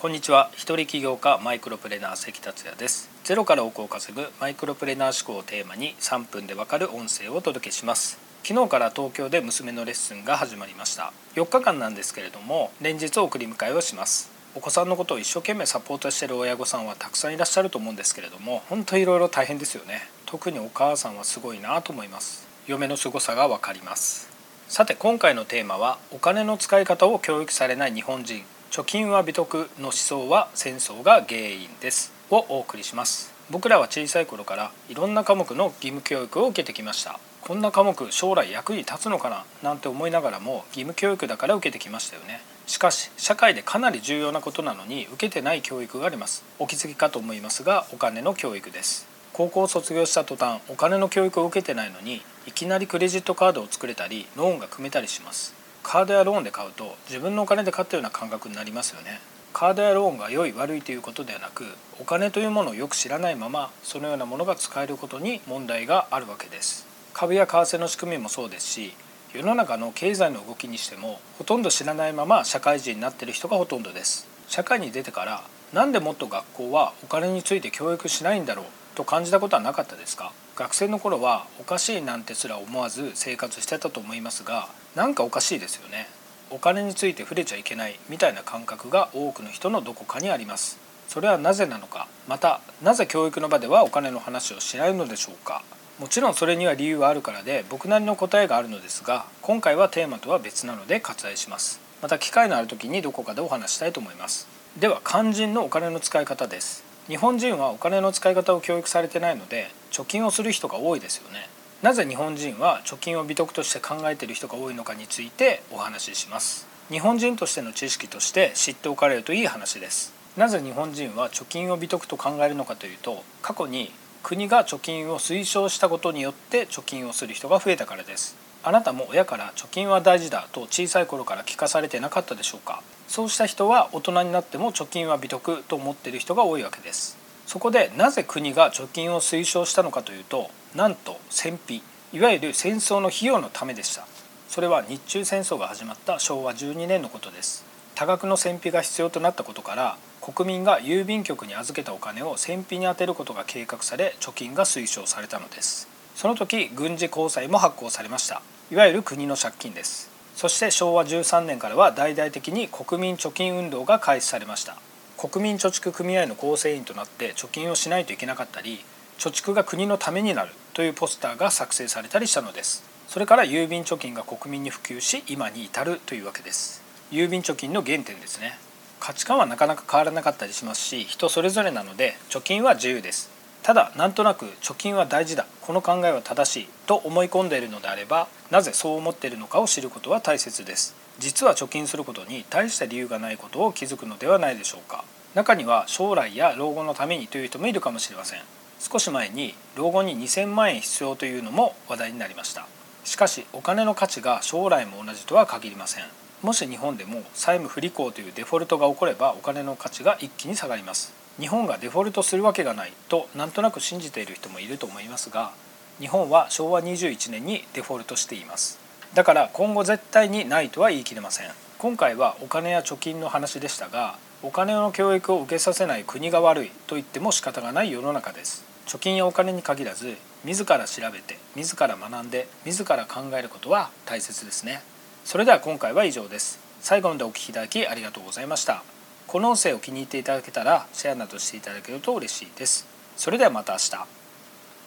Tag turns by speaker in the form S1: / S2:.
S1: こんにちは。一人起業家マイクロプレーナー関達也です。ゼロから億を稼ぐマイクロプレーナー思考をテーマに3分でわかる音声をお届けします。昨日から東京で娘のレッスンが始まりました。4日間なんですけれども連日送り迎えをします。お子さんのことを一生懸命サポートしている親御さんはたくさんいらっしゃると思うんですけれども本当いろいろ大変ですよね。特にお母さんはすごいなと思います。嫁の凄さがわかります。さて今回のテーマはお金の使い方を教育されない日本人。貯金は美徳の思想は戦争が原因です。をお送りします。僕らは小さい頃からいろんな科目の義務教育を受けてきました。こんな科目将来役に立つのかな？なんて思いながらも義務教育だから受けてきましたよね。しかし社会でかなり重要なことなのに受けてない教育があります。お気づきかと思いますがお金の教育です。高校を卒業した途端お金の教育を受けてないのにいきなりクレジットカードを作れたりローンが組めたりします。カードやローンで買うと自分のお金で買ったような感覚になりますよね。カードやローンが良い悪いということではなくお金というものをよく知らないままそのようなものが使えることに問題があるわけです。株や為替の仕組みもそうですし世の中の経済の動きにしてもほとんど知らないまま社会人になっている人がほとんどです。社会に出てから何でもっと学校はお金について教育しないんだろうと感じたことはなかったですか？学生の頃はおかしいなんてすら思わず生活してたと思いますがなんかおかしいですよね。お金について触れちゃいけないみたいな感覚が多くの人のどこかにあります。それはなぜなのか。またなぜ教育の場ではお金の話をしないのでしょうか。もちろんそれには理由はあるからで僕なりの答えがあるのですが今回はテーマとは別なので割愛します。また機会のある時にどこかでお話したいと思います。では肝心のお金の使い方です。日本人はお金の使い方を教育されてないので貯金をする人が多いですよね。なぜ日本人は貯金を美徳として考えている人が多いのかについてお話しします。日本人としての知識として知っておかれるといい話です。なぜ日本人は貯金を美徳と考えるのかというと過去に国が貯金を推奨したことによって貯金をする人が増えたからです。あなたも親から貯金は大事だと小さい頃から聞かされてなかったでしょうか？そうした人は大人になっても貯金は美徳と思っている人が多いわけです。そこでなぜ国が貯金を推奨したのかというとなんと戦費いわゆる戦争の費用のためでした。それは日中戦争が始まった昭和12年のことです。多額の戦費が必要となったことから国民が郵便局に預けたお金を戦費に充てることが計画され貯金が推奨されたのです。その時軍事公債も発行されました。いわゆる国の借金です。そして昭和13年からは大々的に国民貯金運動が開始されました。国民貯蓄組合の構成員となって貯金をしないといけなかったり貯蓄が国のためになるというポスターが作成されたりしたのです。それから郵便貯金が国民に普及し今に至るというわけです。郵便貯金の原点ですね。価値観はなかなか変わらなかったりしますし人それぞれなので貯金は自由です。ただなんとなく貯金は大事だこの考えは正しいと思い込んでいるのであればなぜそう思っているのかを知ることは大切です。実は貯金することに大した理由がないことを気づくのではないでしょうか。中には将来や老後のためにという人もいるかもしれません。少し前に老後に2000万円必要というのも話題になりました。しかしお金の価値が将来も同じとは限りません。もし日本でも債務不履行というデフォルトが起こればお金の価値が一気に下がります。日本がデフォルトするわけがないとなんとなく信じている人もいると思いますが日本は昭和21年にデフォルトしています。だから今後絶対にないとは言い切れません。今回はお金や貯金の話でしたがお金の教育を受けさせない国が悪いと言っても仕方がない世の中です。貯金やお金に限らず自ら調べて自ら学んで自ら考えることは大切ですね。それでは今回は以上です。最後までお聴きいただきありがとうございました。この音声を気に入っていただけたらシェアなどしていただけると嬉しいです。それではまた明日。